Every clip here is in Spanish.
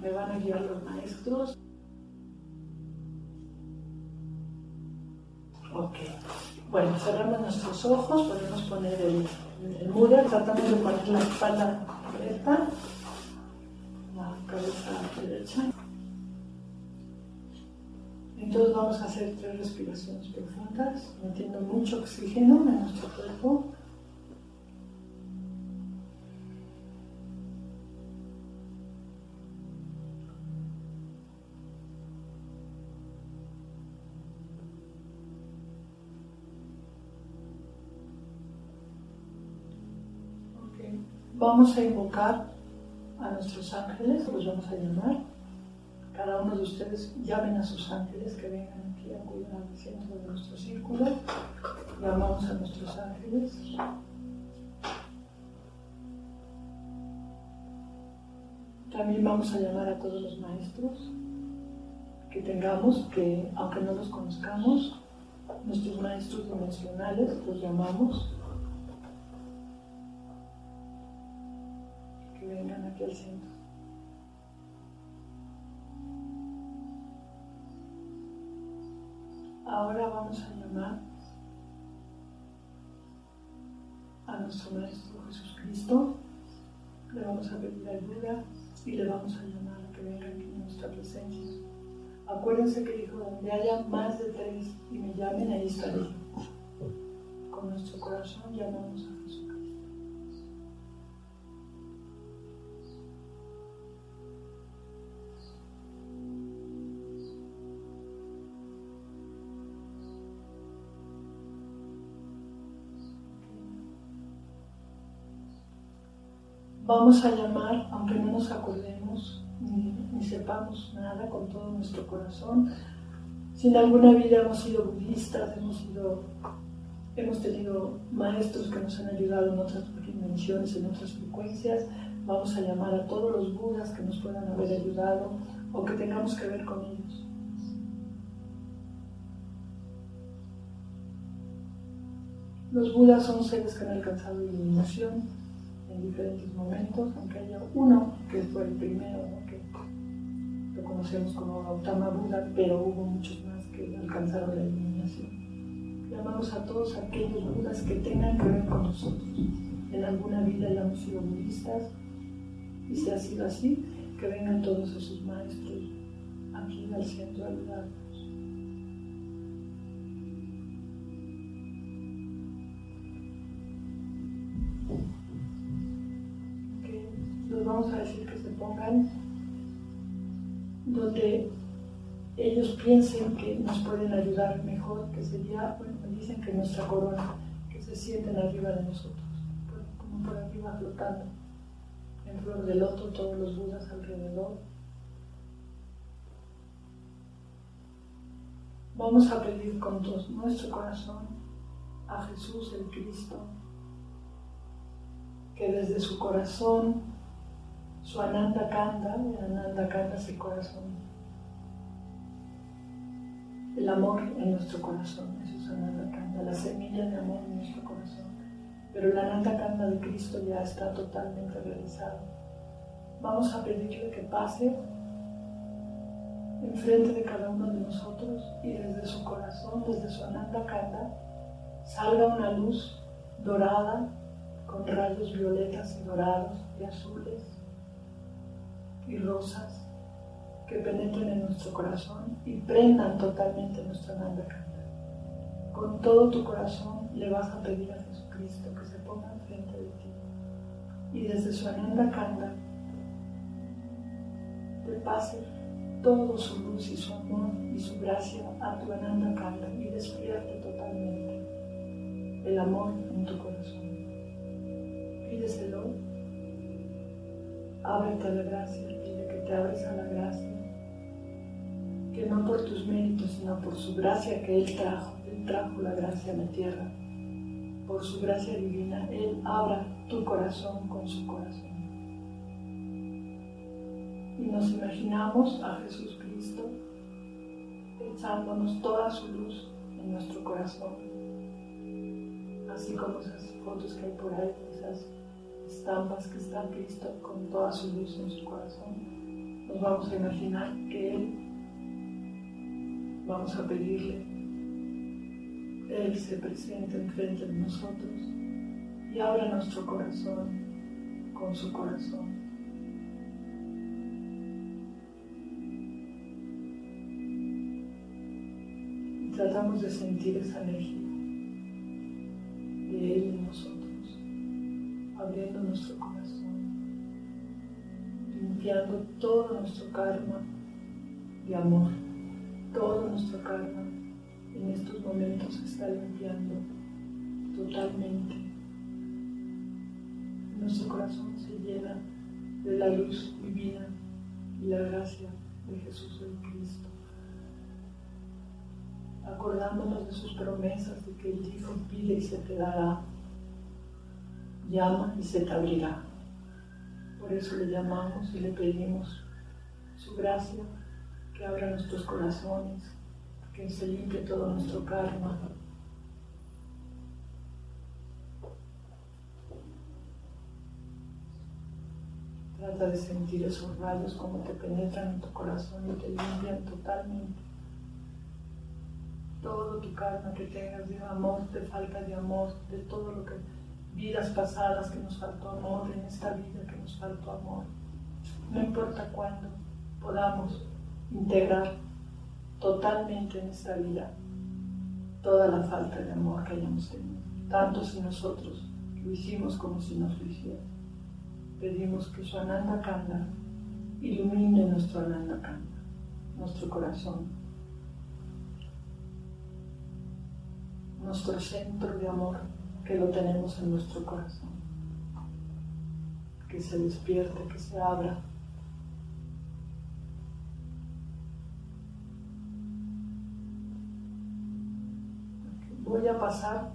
Me van a guiar los maestros. Ok. Bueno, cerramos nuestros ojos, podemos poner el, el tratando de poner la espalda recta, la cabeza derecha. Entonces vamos a hacer tres respiraciones profundas, metiendo mucho oxígeno en nuestro cuerpo. Vamos a invocar a nuestros ángeles, los vamos a llamar. Cada uno de ustedes llamen a sus ángeles que vengan aquí a cuidar al centro de nuestro círculo. Llamamos a nuestros ángeles. También vamos a llamar a todos los maestros que tengamos, que aunque no los conozcamos, nuestros maestros dimensionales los llamamos Ahora vamos a llamar a nuestro Maestro Jesucristo, le vamos a pedir ayuda y le vamos a llamar a que venga aquí en nuestra presencia. Acuérdense que dijo, donde haya más de tres y me llamen, ahí estaré. Con nuestro corazón llamamos a Vamos a llamar, aunque no nos acordemos ni, sepamos nada con todo nuestro corazón. Si en alguna vida hemos sido budistas, hemos, sido, hemos tenido maestros que nos han ayudado en otras dimensiones, en otras frecuencias, vamos a llamar a todos los budas que nos puedan haber ayudado o que tengamos que ver con ellos. Los budas son seres que han alcanzado iluminación, en diferentes momentos, aunque haya uno que fue el primero, que lo conocemos como Gautama Buda, pero hubo muchos más que alcanzaron la iluminación. Llamamos a todos aquellos Budas que tengan que ver con nosotros. En alguna vida ya hemos sido budistas y si ha sido así, que vengan todos esos maestros aquí al centro a ayudarnos. Donde ellos piensen que nos pueden ayudar mejor, que sería, bueno, dicen que nuestra corona, que se sienten arriba de nosotros, como por arriba flotando, en flor de loto, todos los budas alrededor. Vamos a pedir con todo nuestro corazón a Jesús el Cristo, que desde su corazón su Ananda Kanda, Ananda Kanda es el corazón. El amor en nuestro corazón, eso es Ananda Kanda, la semilla de amor en nuestro corazón. Pero el Ananda Kanda de Cristo ya está totalmente realizado. Vamos a pedirle que pase enfrente de cada uno de nosotros y desde su corazón, desde su Ananda Kanda, salga una luz dorada con rayos violetas y dorados y azules y rosas que penetren en nuestro corazón y prendan totalmente nuestra Nanda Con todo tu corazón le vas a pedir a Jesucristo que se ponga enfrente de ti y desde su Ananda Kanda te pase todo su luz y su amor y su gracia a tu Ananda Kanda y despierte totalmente el amor en tu corazón. Pídeselo, ábrete a la gracia te abres a la gracia, que no por tus méritos, sino por su gracia que Él trajo, Él trajo la gracia a la tierra, por su gracia divina, Él abra tu corazón con su corazón. Y nos imaginamos a Jesús Cristo echándonos toda su luz en nuestro corazón, así como esas fotos que hay por ahí, esas estampas que está Cristo con toda su luz en su corazón. Nos vamos a imaginar que Él, vamos a pedirle, Él se presente enfrente de nosotros y abra nuestro corazón con su corazón. tratamos de sentir esa energía nuestro corazón, limpiando todo nuestro karma de amor, todo nuestro karma en estos momentos se está limpiando totalmente. Nuestro corazón se llena de la luz divina y la gracia de Jesús el Cristo acordándonos de sus promesas de que Él dijo, pide y se te dará, llama y se te abrirá. Por eso le llamamos y le pedimos su gracia, que abra nuestros corazones, que se limpie todo nuestro karma. Trata de sentir esos rayos como te penetran en tu corazón y te limpian totalmente todo tu karma que tengas de amor, de falta de amor, de todo lo que vidas pasadas que nos faltó amor, en esta vida que nos faltó amor. No importa cuándo podamos integrar totalmente en esta vida toda la falta de amor que hayamos tenido, tanto si nosotros lo hicimos como si nos lo hicieron. Pedimos que su Ananda Kanda ilumine nuestro Ananda Kanda, nuestro corazón, nuestro centro de amor que lo tenemos en nuestro corazón. Que se despierte, que se abra. Voy a pasar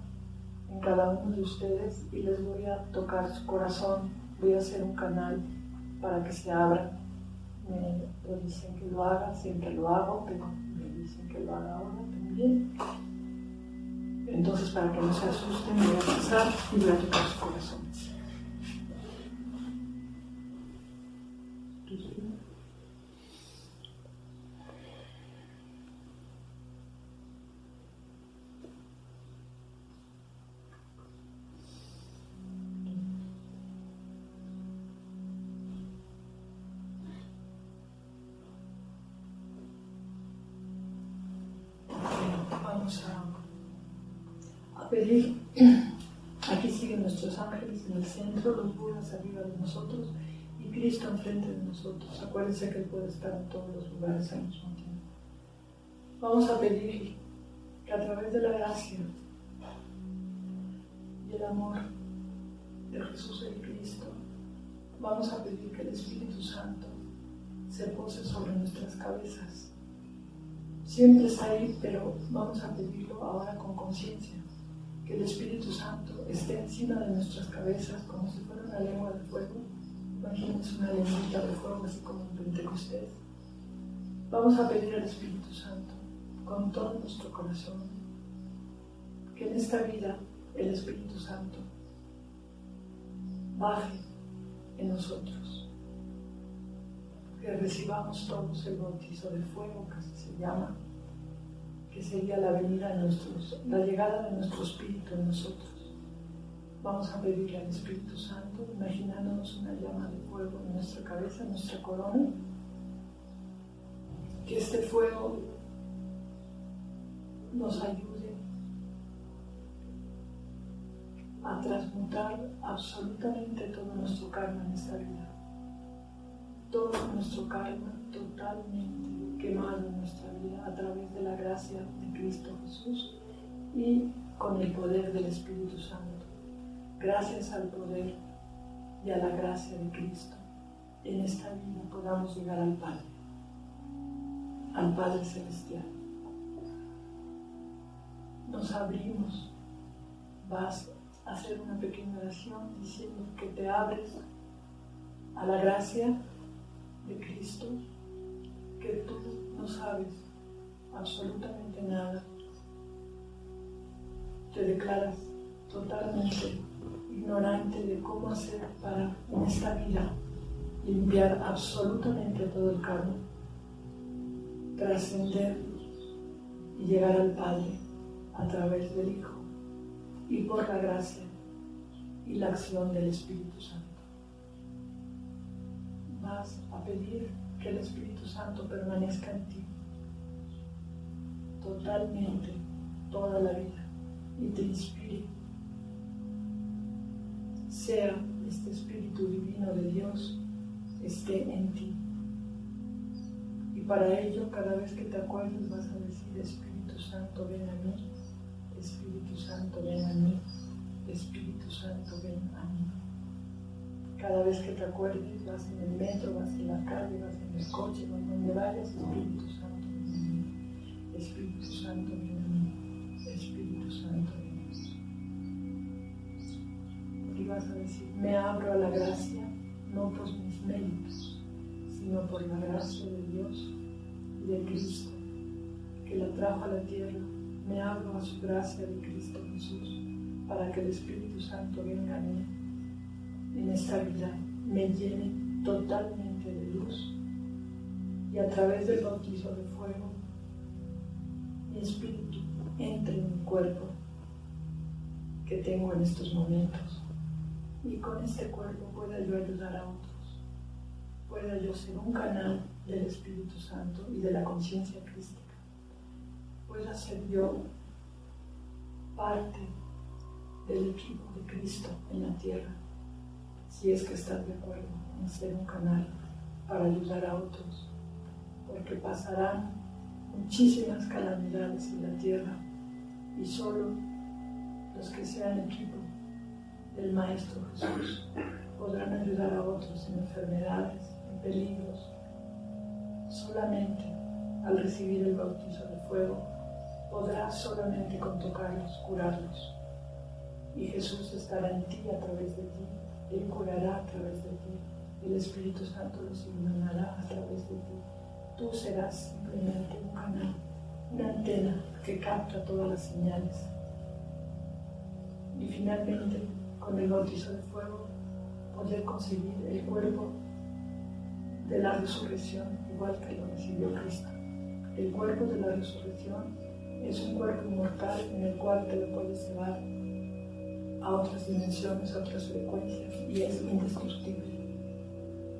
en cada uno de ustedes y les voy a tocar su corazón. Voy a hacer un canal para que se abra. Me dicen que lo haga, siempre lo hago, pero me dicen que lo haga ahora también. Entonces, para que no se asusten, voy a pasar y voy a tocar su corazón. Pedir, aquí siguen nuestros ángeles en el centro, los budas arriba de nosotros y Cristo enfrente de nosotros. Acuérdense que Él puede estar en todos los lugares al mismo tiempo. Vamos a pedir que a través de la gracia y el amor de Jesús el Cristo, vamos a pedir que el Espíritu Santo se pose sobre nuestras cabezas. Siempre está ahí, pero vamos a pedirlo ahora con conciencia que el Espíritu Santo esté encima de nuestras cabezas como si fuera una lengua de fuego. Imagínense una lengüita de fuego así como en Pentecostés. Vamos a pedir al Espíritu Santo con todo nuestro corazón que en esta vida el Espíritu Santo baje en nosotros, que recibamos todos el bautizo de fuego, que se llama, que sería la venida de nuestros, la llegada de nuestro espíritu en nosotros. Vamos a pedirle al Espíritu Santo, imaginándonos una llama de fuego en nuestra cabeza, en nuestra corona, que este fuego nos ayude a transmutar absolutamente todo nuestro karma en esta vida. Todo nuestro karma totalmente quemado en nuestra a través de la gracia de Cristo Jesús y con el poder del Espíritu Santo. Gracias al poder y a la gracia de Cristo, en esta vida podamos llegar al Padre, al Padre Celestial. Nos abrimos, vas a hacer una pequeña oración diciendo que te abres a la gracia de Cristo que tú no sabes absolutamente nada. Te declaras totalmente ignorante de cómo hacer para en esta vida limpiar absolutamente todo el karma, trascender y llegar al Padre a través del Hijo y por la gracia y la acción del Espíritu Santo. Vas a pedir que el Espíritu Santo permanezca en ti totalmente toda la vida y te inspire. Sea este Espíritu Divino de Dios esté en ti. Y para ello, cada vez que te acuerdes, vas a decir, Espíritu Santo, ven a mí. Espíritu Santo, ven a mí. Espíritu Santo, ven a mí. Cada vez que te acuerdes, vas en el metro, vas en la calle, vas en el coche, vas donde vayas, Espíritu Santo. Espíritu Santo, ven a mí. Espíritu Santo, ven a mí. Vas a decir, me abro a la gracia, no por mis méritos, sino por la gracia de Dios y de Cristo, que la trajo a la tierra. Me abro a su gracia de Cristo Jesús para que el Espíritu Santo venga a mí en esta vida, me llene totalmente de luz y a través del bautizo de fuego, espíritu entre en mi cuerpo que tengo en estos momentos. Y con este cuerpo pueda yo ayudar a otros, pueda yo ser un canal del Espíritu Santo y de la conciencia crística, pueda ser yo parte del equipo de Cristo en la tierra, si es que estás de acuerdo en ser un canal para ayudar a otros, porque pasarán muchísimas calamidades en la tierra y solo los que sean equipo del Maestro Jesús podrán ayudar a otros en enfermedades, en peligros. Solamente al recibir el bautizo de fuego podrás solamente con tocarlos curarlos y Jesús estará en ti a través de ti. Él curará a través de ti. El Espíritu Santo los iluminará a través de ti. Tú serás simplemente un canal, una antena que capta todas las señales. Y finalmente, con el bautizo de fuego, poder conseguir el cuerpo de la resurrección, igual que lo recibió Cristo. El cuerpo de la resurrección es un cuerpo inmortal en el cual te lo puedes llevar a otras dimensiones, a otras frecuencias y es indestructible.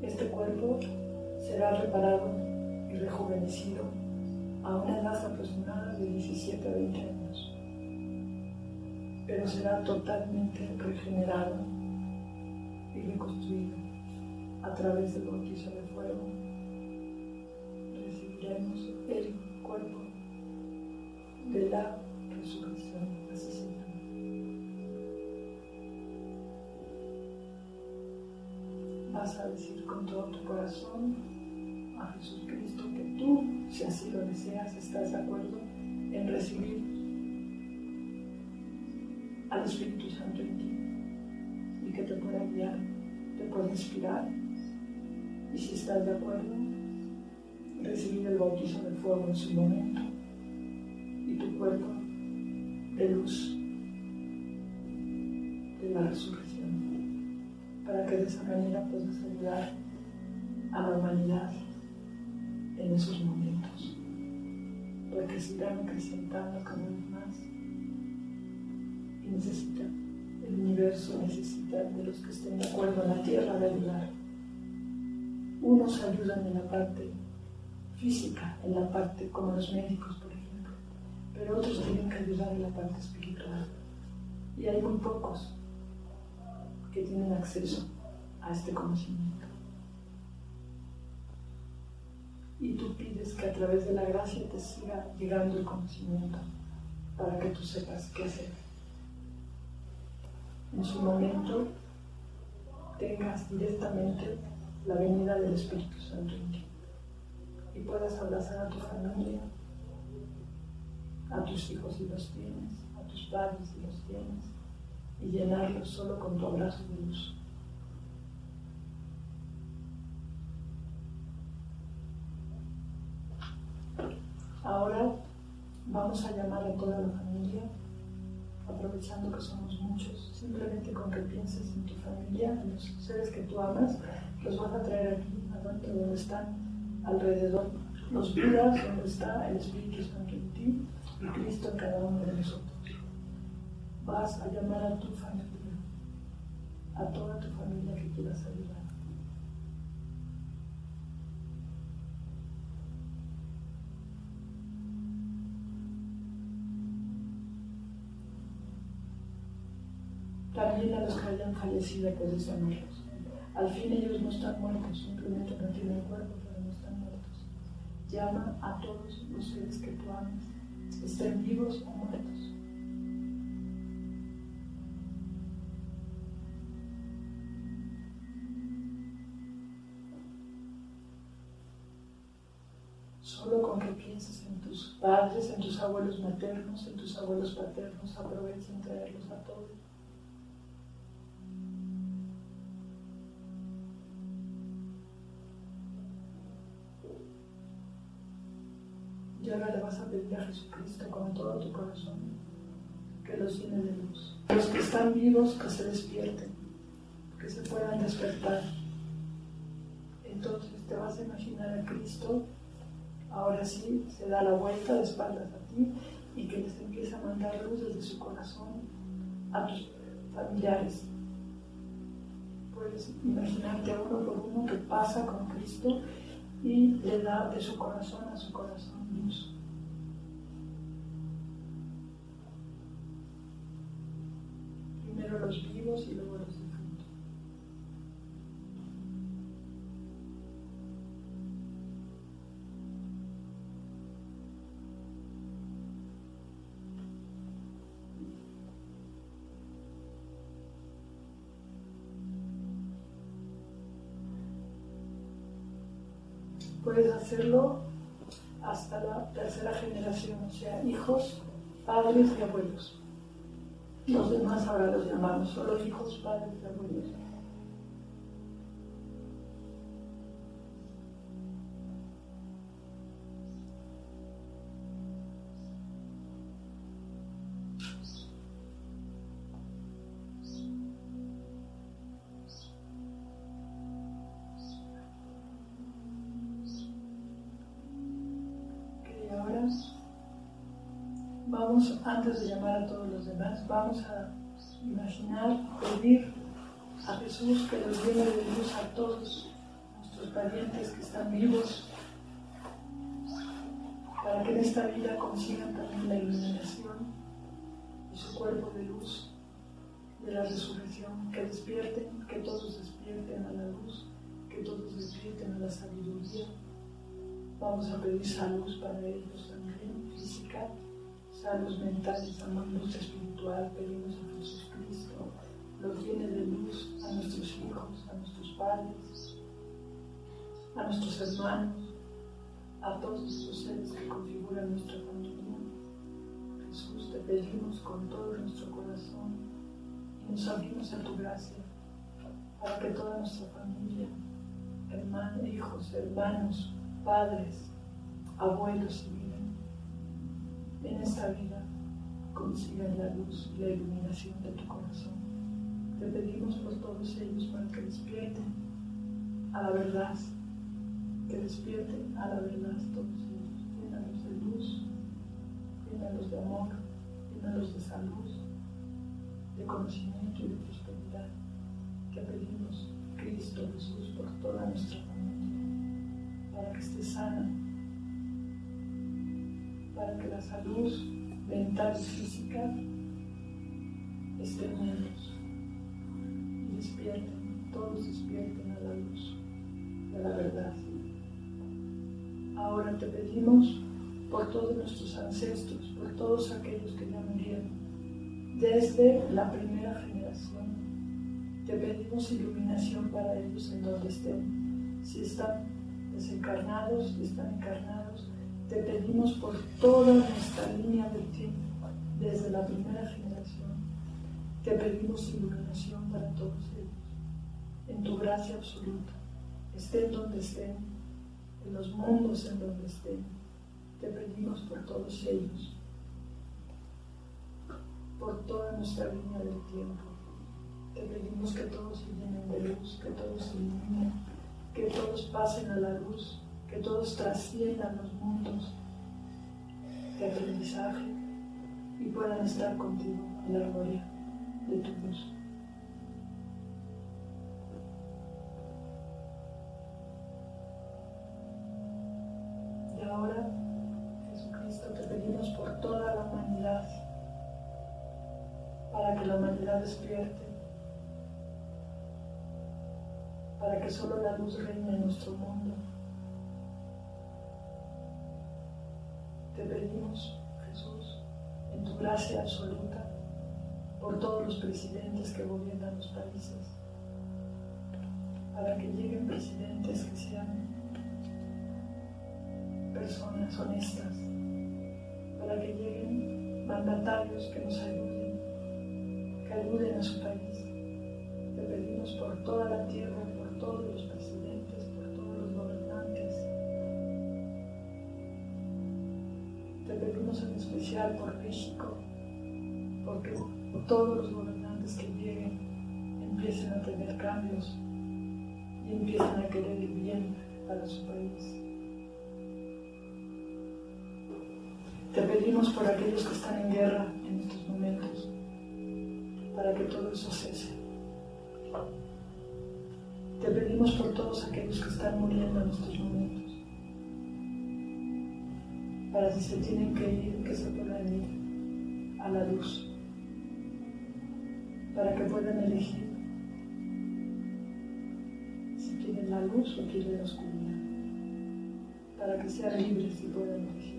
Este cuerpo será reparado rejuvenecido. A una edad aproximada de 17 a 20 años, pero será totalmente regenerado y reconstruido a través del bautizo de fuego. Recibiremos el cuerpo de la resurrección, así se vas a decir con todo tu corazón a Jesucristo que tú, si así lo deseas, estás de acuerdo en recibir al Espíritu Santo en ti y que te pueda guiar, te pueda inspirar. Y si estás de acuerdo, recibir el bautizo del fuego en su momento y tu cuerpo de luz de la resurrección para que de esa manera puedas ayudar a la humanidad en esos momentos, porque se irán acrecentando cada vez más y necesita, el universo necesita de los que estén de acuerdo en la tierra de ayudar. Unos ayudan en la parte física, en la parte como los médicos, por ejemplo, pero otros tienen que ayudar en la parte espiritual. Y hay muy pocos que tienen acceso a este conocimiento. Y tú pides que a través de la gracia te siga llegando el conocimiento para que tú sepas qué hacer. En su momento tengas directamente la venida del Espíritu Santo en ti y puedas abrazar a tu familia, a tus hijos si los tienes, a tus padres si los tienes, y llenarlos solo con tu abrazo de luz. Ahora vamos a llamar a toda la familia, aprovechando que somos muchos, simplemente con que pienses en tu familia, en los seres que tú amas, los vas a traer aquí, adentro donde están, alrededor. Los vidas donde está el Espíritu Santo en ti y Cristo en cada uno de nosotros. Vas a llamar a tu familia, a toda tu familia que quieras ayudar. También a los que hayan fallecido puedes llamarlos. Al fin ellos no están muertos, simplemente no tienen cuerpo, pero no están muertos. Llama a todos los seres que tú ames, estén vivos o muertos. Solo con que pienses en tus padres, en tus abuelos maternos, en tus abuelos paternos, aprovecha en traerlos a todos. Vas a pedir a Jesucristo con todo tu corazón que los llene de luz. Los que están vivos, que se despierten, que se puedan despertar. Entonces te vas a imaginar a Cristo, ahora sí, se da la vuelta de espaldas a ti y que les empieza a mandar luz desde su corazón a tus familiares. Puedes imaginarte uno por uno que pasa con Cristo y le da de su corazón a su corazón luz. Ahora los llamamos solo hijos, padres vamos, antes de llamar a todos los demás, vamos a imaginar, pedir a Jesús que los llene de luz a todos nuestros parientes que están vivos, para que en esta vida consigan también la iluminación y su cuerpo de luz de la resurrección, que despierten, que todos despierten a la luz, que todos despierten a la sabiduría. Vamos a pedir salud para ellos también, física salud mental y luz espiritual, pedimos a Jesucristo, los llene de luz a nuestros hijos, a nuestros padres, a nuestros hermanos, a todos estos seres que configuran nuestra familia. Jesús, te pedimos con todo nuestro corazón y nos abrimos a tu gracia para que toda nuestra familia, hermanos, hijos, hermanos, padres, abuelos y en esta vida consigan la luz y la iluminación de tu corazón. Te pedimos por todos ellos para que despierten a la verdad, que despierten a la verdad todos ellos. Llénalos de luz, llénalos de amor, llénalos de salud, de conocimiento y de prosperidad. Te pedimos, Cristo Jesús, por toda nuestra familia, para que esté sana para que la salud mental y física estén unidos y despierten, todos despierten a la luz de la verdad. Ahora te pedimos por todos nuestros ancestros, por todos aquellos que ya murieron, desde la primera generación. Te pedimos iluminación para ellos en donde estén, si están desencarnados, si están encarnados, te pedimos por toda nuestra línea del tiempo, desde la primera generación. Te pedimos iluminación para todos ellos, en tu gracia absoluta, estén donde estén, en los mundos en donde estén. Te pedimos por todos ellos, por toda nuestra línea del tiempo. Te pedimos que todos se llenen de luz, que todos se iluminen, que todos pasen a la luz, que todos trasciendan los mundos de aprendizaje y puedan estar contigo en la gloria de tu luz. Y ahora, Jesucristo, te pedimos por toda la humanidad, para que la humanidad despierte, para que solo la luz reine en nuestro mundo Te pedimos, Jesús, en tu gracia absoluta, por todos los presidentes que gobiernan los países, para que lleguen presidentes que sean personas honestas, para que lleguen mandatarios que nos ayuden, que ayuden a su país. Te pedimos por toda la tierra, por todos los presidentes, especial por México, porque todos los gobernantes que lleguen empiecen a tener cambios y empiecen a querer el bien para su país. Te pedimos por aquellos que están en guerra en estos momentos, para que todo eso cese. Te pedimos por todos aquellos que están muriendo en estos momentos para si se tienen que ir, que se puedan ir a la luz, para que puedan elegir si quieren la luz o quieren la oscuridad, para que sean libres y puedan elegir.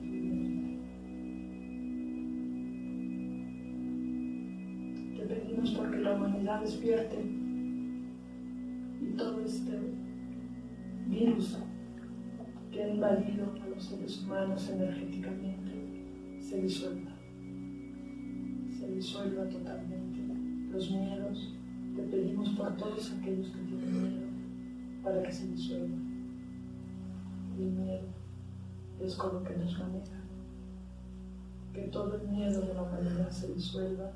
Te pedimos porque la humanidad despierte y todo este virus que ha invadido los seres humanos energéticamente se disuelva. Se disuelva totalmente. Los miedos, te pedimos por todos aquellos que tienen miedo para que se disuelva. El miedo es con lo que nos maneja. Que todo el miedo de la humanidad se disuelva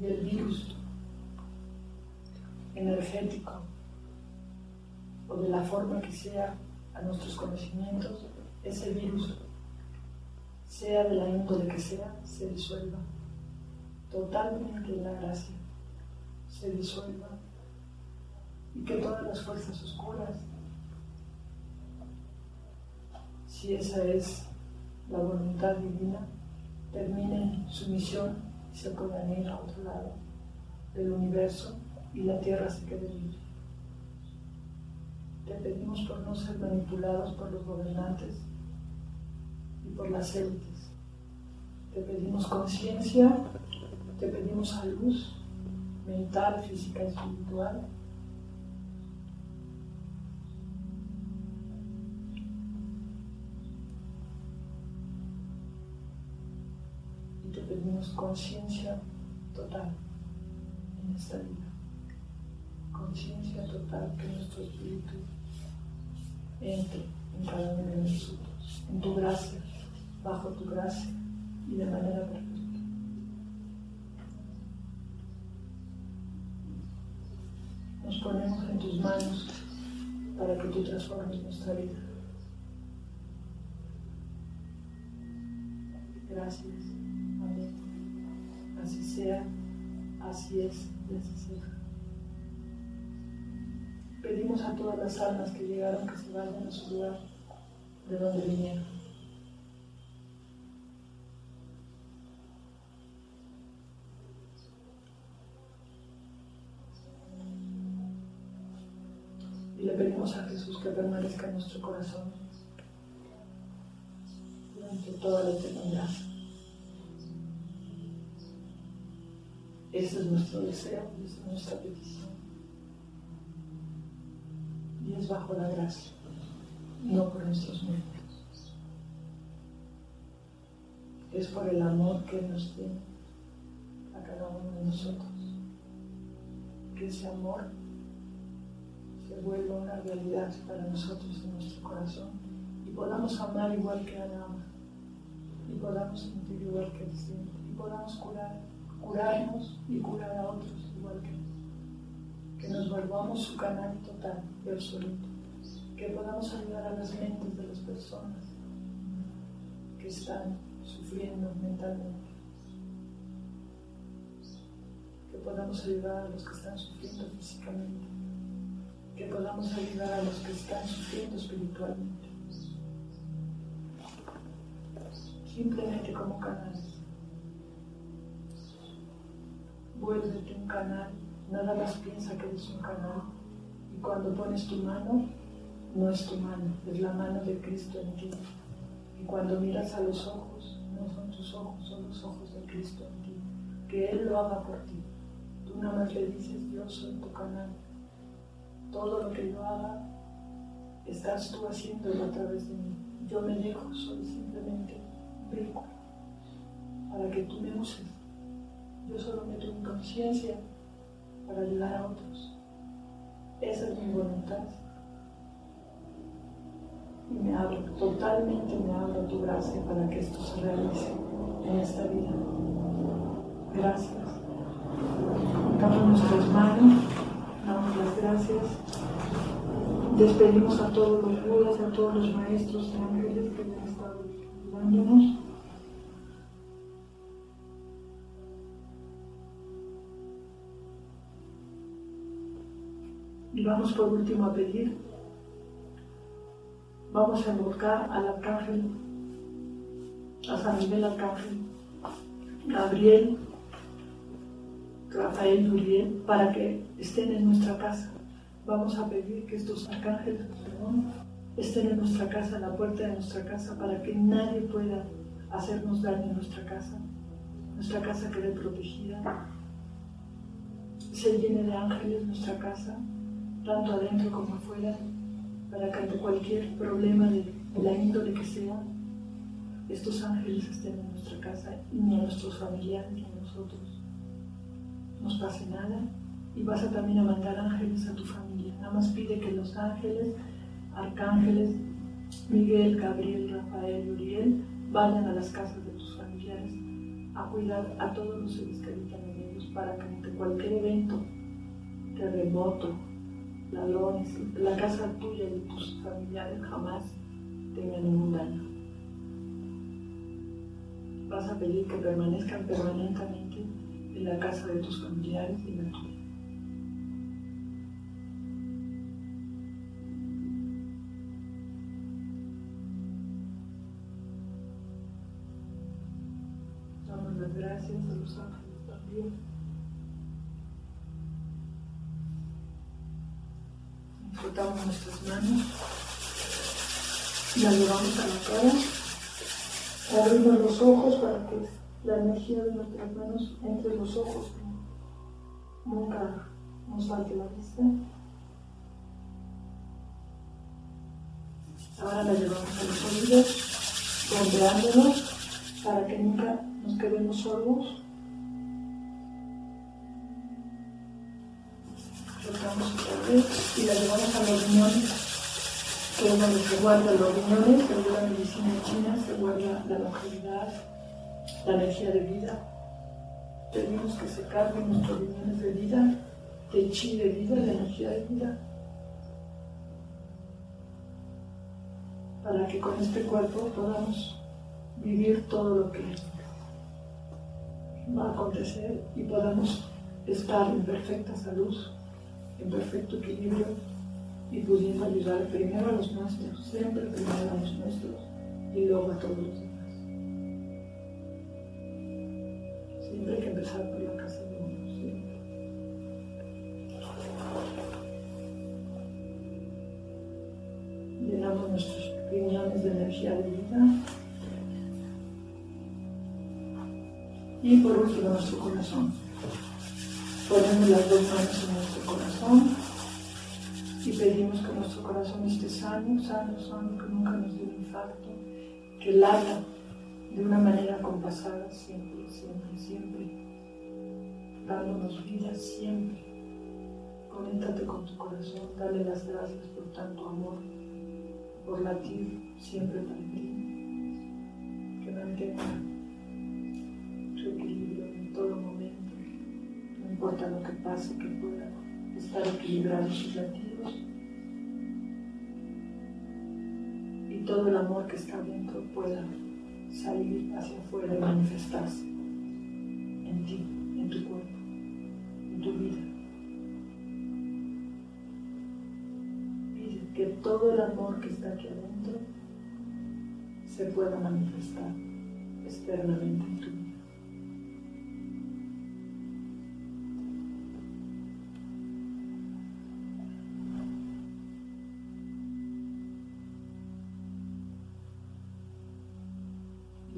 y el virus energético o de la forma que sea a nuestros conocimientos, ese virus, sea de la índole que sea, se disuelva. Totalmente en la gracia, se disuelva. Y que todas las fuerzas oscuras, si esa es la voluntad divina, terminen su misión y se puedan ir a otro lado del universo y la tierra se quede libre. Te pedimos por no ser manipulados por los gobernantes y por las élites. Te pedimos conciencia, te pedimos salud mental, física espiritual. Y te pedimos conciencia total en esta vida conciencia total que nuestro espíritu entre en cada uno de nosotros, en tu gracia, bajo tu gracia y de manera perfecta. Nos ponemos en tus manos para que tú transformes nuestra vida. Gracias. Amén. Así sea, así es así será. Pedimos a todas las almas que llegaron que se vayan a su lugar de donde vinieron. A Jesús que permanezca en nuestro corazón durante toda la eternidad. Ese es nuestro deseo, esa es nuestra petición y es bajo la gracia, no por nuestros méritos. Es por el amor que nos tiene a cada uno de nosotros. Que ese amor vuelva una realidad para nosotros en nuestro corazón y podamos amar igual que Él ama y podamos sentir igual que Él siente y podamos curar curarnos y curar a otros igual que, que nos volvamos su canal total y absoluto, que podamos ayudar a las mentes de las personas que están sufriendo mentalmente, que podamos ayudar a los que están sufriendo físicamente, que podamos ayudar a los que están sufriendo espiritualmente. Simplemente como canales. Vuélvete un canal, nada más piensa que eres un canal. Y cuando pones tu mano, no es tu mano, es la mano de Cristo en ti. Y cuando miras a los ojos, no son tus ojos, son los ojos de Cristo en ti. Que Él lo haga por ti. Tú nada más le dices, yo soy tu canal. Todo lo que yo haga, estás tú haciéndolo a través de mí. Yo me dejo, soy simplemente vehículo para que tú me uses. Yo solo meto mi conciencia para ayudar a otros. Esa es mi voluntad y me abro, totalmente me abro tu gracia para que esto se realice en esta vida. Gracias. Damos nuestras manos, gracias. Despedimos a todos los budas, a todos los maestros y ángeles que han estado ayudándonos. Y vamos por último a pedir vamos a invocar al arcángel, a San Miguel Arcángel, Gabriel, Rafael Uriel, para que estén en nuestra casa. Vamos a pedir que estos arcángeles estén en nuestra casa, en la puerta de nuestra casa, para que nadie pueda hacernos daño en nuestra casa. Nuestra casa quede protegida. Se llene de ángeles nuestra casa, tanto adentro como afuera para que ante cualquier problema de la índole que sea, estos ángeles estén en nuestra casa y ni a nuestros familiares ni a nosotros nos pase nada. Y vas a también a mandar ángeles a tu familia. Nada más pide que los ángeles, arcángeles, Miguel, Gabriel, Rafael, Uriel, vayan a las casas de tus familiares a cuidar a todos los seres que habitan en ellos para que ante cualquier evento, terremoto, ladrones, la casa tuya y de tus familiares jamás tengan ningún daño. Vas a pedir que permanezcan permanentemente en la casa de tus familiares y la tuya. Las llevamos a la cara, abrimos los ojos para que la energía de nuestras manos entre los ojos, nunca nos falte la vista. Ahora la llevamos a los oídos, bombeándolos para que nunca nos quedemos sordos. y la llevamos a los riñones, que es donde se guardan los riñones, según la medicina china se guarda la longevidad, la energía de vida. Tenemos que se carguen nuestros riñones de vida, de chi de vida, de energía de vida. Para que con este cuerpo podamos vivir todo lo que va a acontecer y podamos estar en perfecta salud en perfecto equilibrio y pudiendo ayudar primero a los nuestros, siempre primero a los nuestros y luego a todos los demás. Siempre hay que empezar por la casa de uno, siempre. Llenamos nuestros riñones de energía de vida. Y por último nuestro corazón. Ponemos las dos manos en nuestro corazón y pedimos que nuestro corazón esté sano, sano, sano, que nunca nos dé un infarto, que lata de una manera compasada siempre, siempre, siempre, dándonos vida siempre. Conéctate con tu corazón, dale las gracias por tanto amor, por latir siempre para ti, que mantenga su equilibrio en todo momento importa lo que pase, que pueda estar equilibrado sus latidos. Y todo el amor que está dentro pueda salir hacia afuera y manifestarse en ti, en tu cuerpo, en tu vida. Que todo el amor que está aquí adentro se pueda manifestar externamente en tu vida.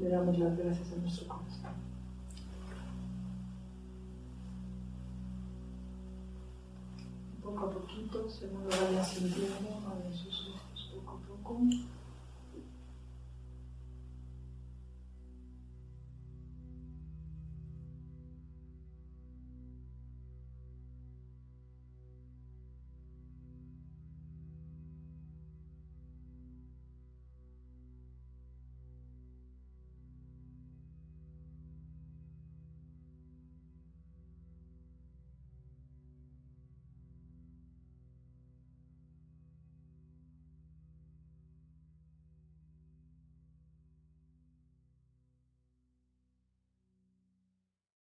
Le damos las gracias a nuestro corazón. Poco a poquito, según lo vaya sintiendo,